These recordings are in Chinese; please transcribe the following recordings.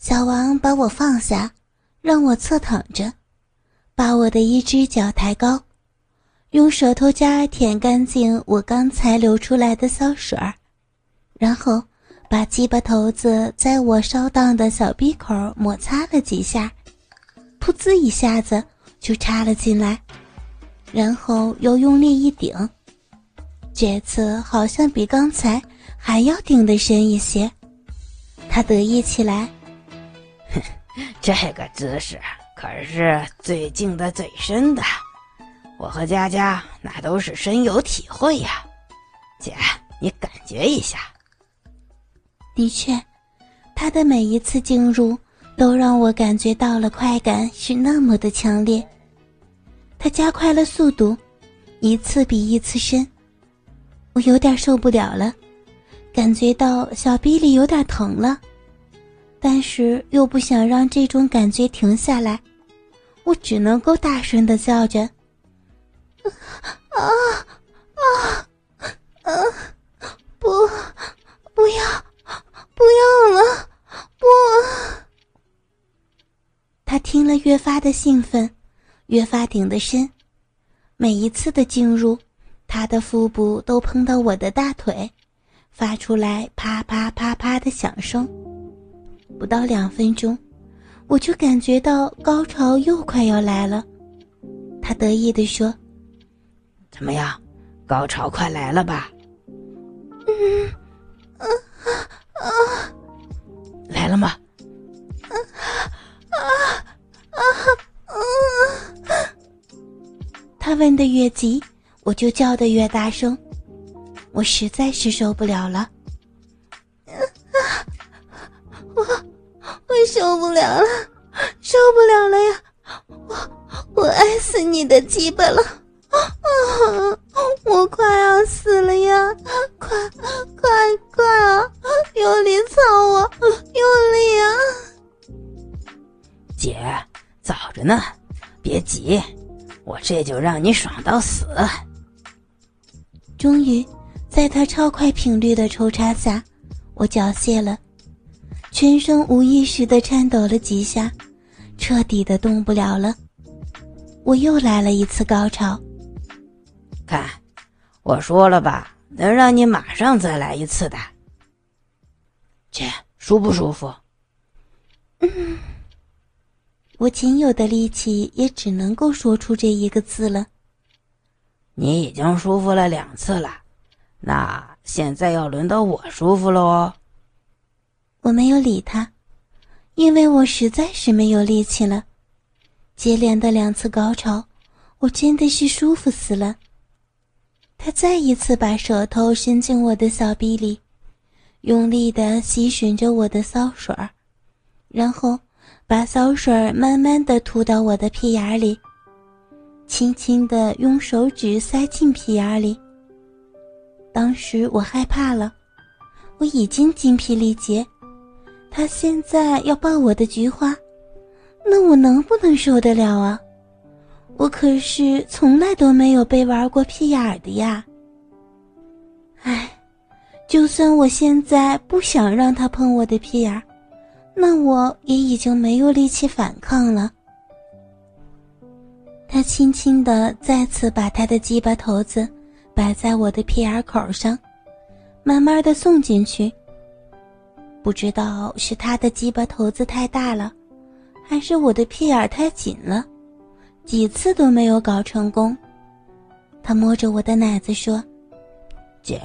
小王把我放下，让我侧躺着，把我的一只脚抬高，用舌头尖舔干净我刚才流出来的骚水儿，然后把鸡巴头子在我烧荡的小鼻口摩擦了几下，噗呲一下子就插了进来，然后又用力一顶，这次好像比刚才还要顶得深一些。他得意起来。这个姿势可是最近的最深的，我和佳佳那都是深有体会呀。姐，你感觉一下。的确，他的每一次进入都让我感觉到了快感是那么的强烈。他加快了速度，一次比一次深，我有点受不了了，感觉到小臂里有点疼了。但是又不想让这种感觉停下来，我只能够大声的叫着：“啊啊啊！不，不要，不要了，不！”他听了越发的兴奋，越发顶得深。每一次的进入，他的腹部都碰到我的大腿，发出来啪啪啪啪的响声。不到两分钟，我就感觉到高潮又快要来了。他得意地说：“怎么样，高潮快来了吧？”“嗯，啊啊啊，来了吗？”“啊啊啊啊！”他问的越急，我就叫的越大声。我实在是受不了了。受不了了，受不了了呀！我我爱死你的鸡巴了！啊，我快要死了呀！快快快啊！用力操我，用力啊！姐，早着呢，别急，我这就让你爽到死。终于，在他超快频率的抽插下，我缴械了。全身无意识的颤抖了几下，彻底的动不了了。我又来了一次高潮。看，我说了吧，能让你马上再来一次的。姐，舒不舒服？嗯，我仅有的力气也只能够说出这一个字了。你已经舒服了两次了，那现在要轮到我舒服了哦。我没有理他，因为我实在是没有力气了。接连的两次高潮，我真的是舒服死了。他再一次把舌头伸进我的小臂里，用力的吸吮着我的骚水儿，然后把骚水儿慢慢的吐到我的屁眼里，轻轻的用手指塞进屁眼里。当时我害怕了，我已经精疲力竭。他现在要抱我的菊花，那我能不能受得了啊？我可是从来都没有被玩过屁眼的呀。唉，就算我现在不想让他碰我的屁眼，那我也已经没有力气反抗了。他轻轻的再次把他的鸡巴头子摆在我的屁眼口上，慢慢的送进去。不知道是他的鸡巴头子太大了，还是我的屁眼太紧了，几次都没有搞成功。他摸着我的奶子说：“姐，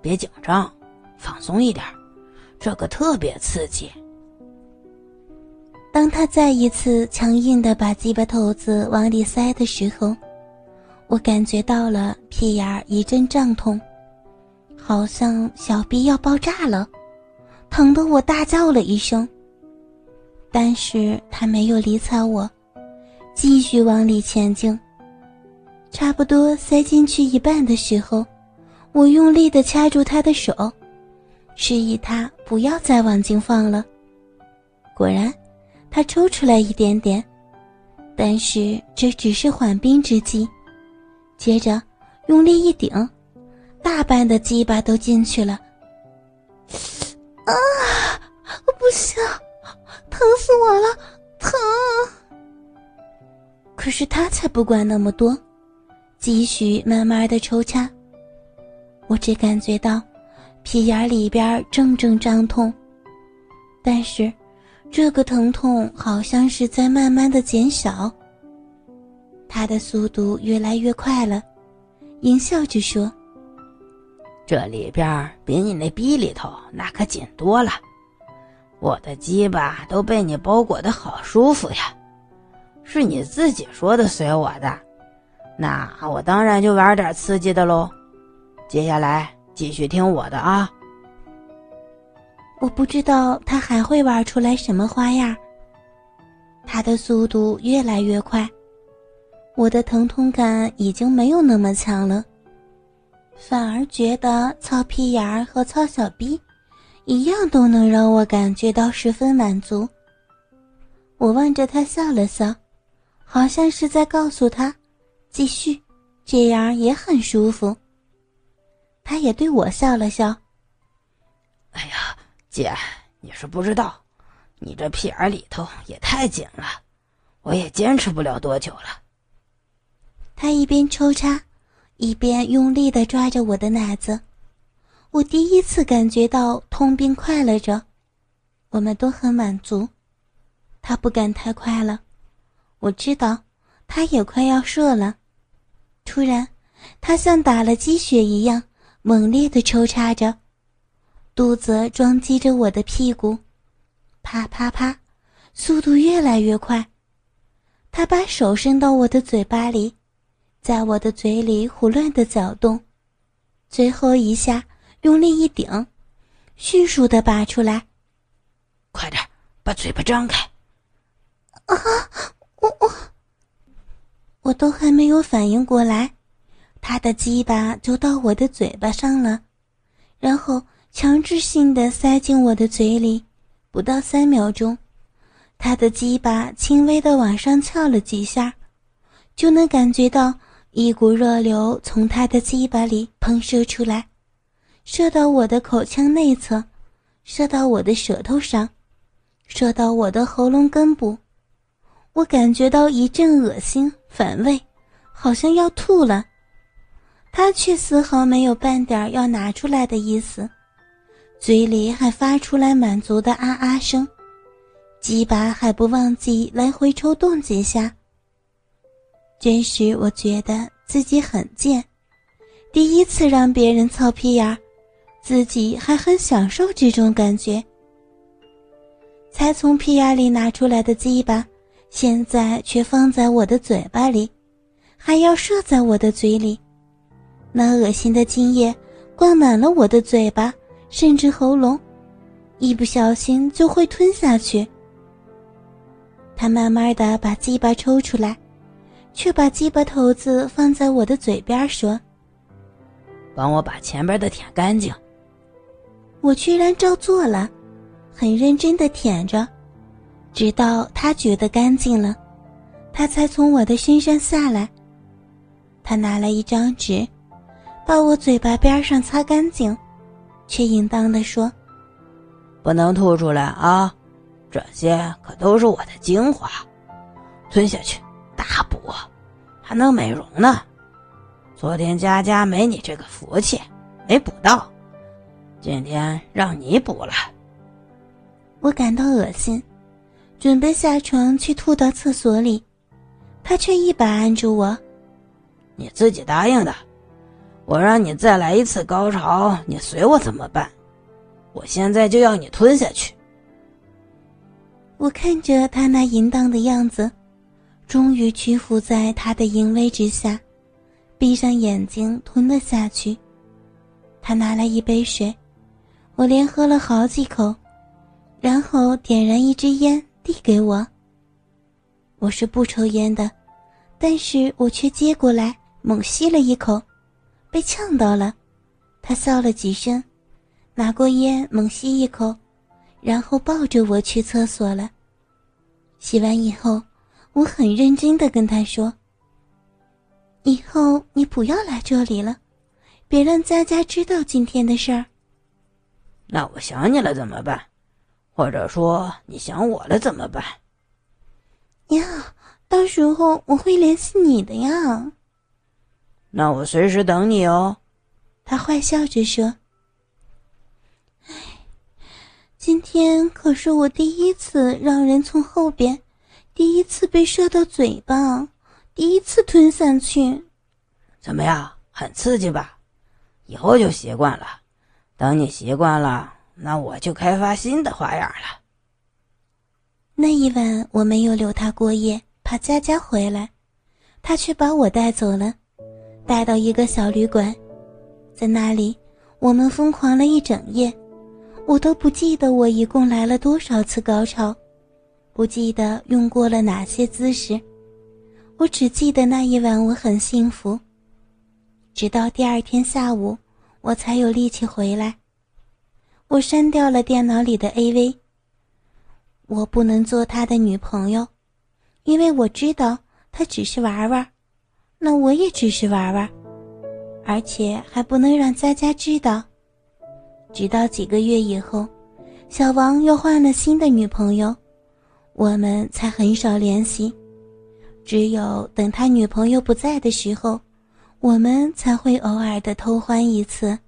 别紧张，放松一点，这个特别刺激。”当他再一次强硬的把鸡巴头子往里塞的时候，我感觉到了屁眼一阵胀痛，好像小臂要爆炸了。疼得我大叫了一声，但是他没有理睬我，继续往里前进。差不多塞进去一半的时候，我用力的掐住他的手，示意他不要再往进放了。果然，他抽出来一点点，但是这只是缓兵之计。接着用力一顶，大半的鸡巴都进去了。啊！不行，疼死我了，疼！可是他才不管那么多，继续慢慢的抽插。我只感觉到屁眼里边阵阵胀痛，但是这个疼痛好像是在慢慢的减小。他的速度越来越快了，淫笑着说：“这里边比你那逼里头那可紧多了，我的鸡巴都被你包裹的好舒服呀。是你自己说的随我的，那我当然就玩点刺激的喽。接下来继续听我的啊。我不知道他还会玩出来什么花样。他的速度越来越快。”我的疼痛感已经没有那么强了，反而觉得操屁眼儿和操小逼，一样都能让我感觉到十分满足。我望着他笑了笑，好像是在告诉他，继续，这样也很舒服。他也对我笑了笑。哎呀，姐，你是不知道，你这屁眼里头也太紧了，我也坚持不了多久了。他一边抽插，一边用力的抓着我的奶子。我第一次感觉到痛并快乐着，我们都很满足。他不敢太快了，我知道他也快要射了。突然，他像打了鸡血一样猛烈的抽插着，肚子撞击着我的屁股，啪啪啪，速度越来越快。他把手伸到我的嘴巴里。在我的嘴里胡乱的搅动，最后一下用力一顶，迅速的拔出来。快点，把嘴巴张开！啊，我我我都还没有反应过来，他的鸡巴就到我的嘴巴上了，然后强制性的塞进我的嘴里。不到三秒钟，他的鸡巴轻微的往上翘了几下，就能感觉到。一股热流从他的鸡巴里喷射出来，射到我的口腔内侧，射到我的舌头上，射到我的喉咙根部。我感觉到一阵恶心反胃，好像要吐了。他却丝毫没有半点要拿出来的意思，嘴里还发出来满足的啊啊声，鸡巴还不忘记来回抽动几下。真是我觉得自己很贱，第一次让别人操屁眼儿，自己还很享受这种感觉。才从屁眼里拿出来的鸡巴，现在却放在我的嘴巴里，还要射在我的嘴里，那恶心的精液灌满了我的嘴巴，甚至喉咙，一不小心就会吞下去。他慢慢的把鸡巴抽出来。却把鸡巴头子放在我的嘴边说：“帮我把前边的舔干净。”我居然照做了，很认真的舔着，直到他觉得干净了，他才从我的身上下来。他拿来一张纸，把我嘴巴边上擦干净，却应当的说：“不能吐出来啊，这些可都是我的精华，吞下去。”大补，还能美容呢。昨天佳佳没你这个福气，没补到，今天让你补了。我感到恶心，准备下床去吐到厕所里，他却一把按住我。你自己答应的，我让你再来一次高潮，你随我怎么办？我现在就要你吞下去。我看着他那淫荡的样子。终于屈服在他的淫威之下，闭上眼睛吞了下去。他拿来一杯水，我连喝了好几口，然后点燃一支烟递给我。我是不抽烟的，但是我却接过来猛吸了一口，被呛到了。他笑了几声，拿过烟猛吸一口，然后抱着我去厕所了。洗完以后。我很认真的跟他说：“以后你不要来这里了，别让佳佳知道今天的事儿。”那我想你了怎么办？或者说你想我了怎么办？呀，到时候我会联系你的呀。那我随时等你哦。他坏笑着说：“哎，今天可是我第一次让人从后边，第一次被射到嘴巴，第一次吞下去。怎么样，很刺激吧？以后就习惯了。等你习惯了，那我就开发新的花样了。”那一晚我没有留他过夜，怕佳佳回来，他却把我带走了，带到一个小旅馆。在那里，我们疯狂了一整夜，我都不记得我一共来了多少次高潮，不记得用过了哪些姿势，我只记得那一晚我很幸福。直到第二天下午，我才有力气回来。我删掉了电脑里的 AV。我不能做他的女朋友，因为我知道他只是玩玩，那我也只是玩玩。而且还不能让佳佳知道。直到几个月以后，小王又换了新的女朋友，我们才很少联系。只有等他女朋友不在的时候，我们才会偶尔的偷欢一次。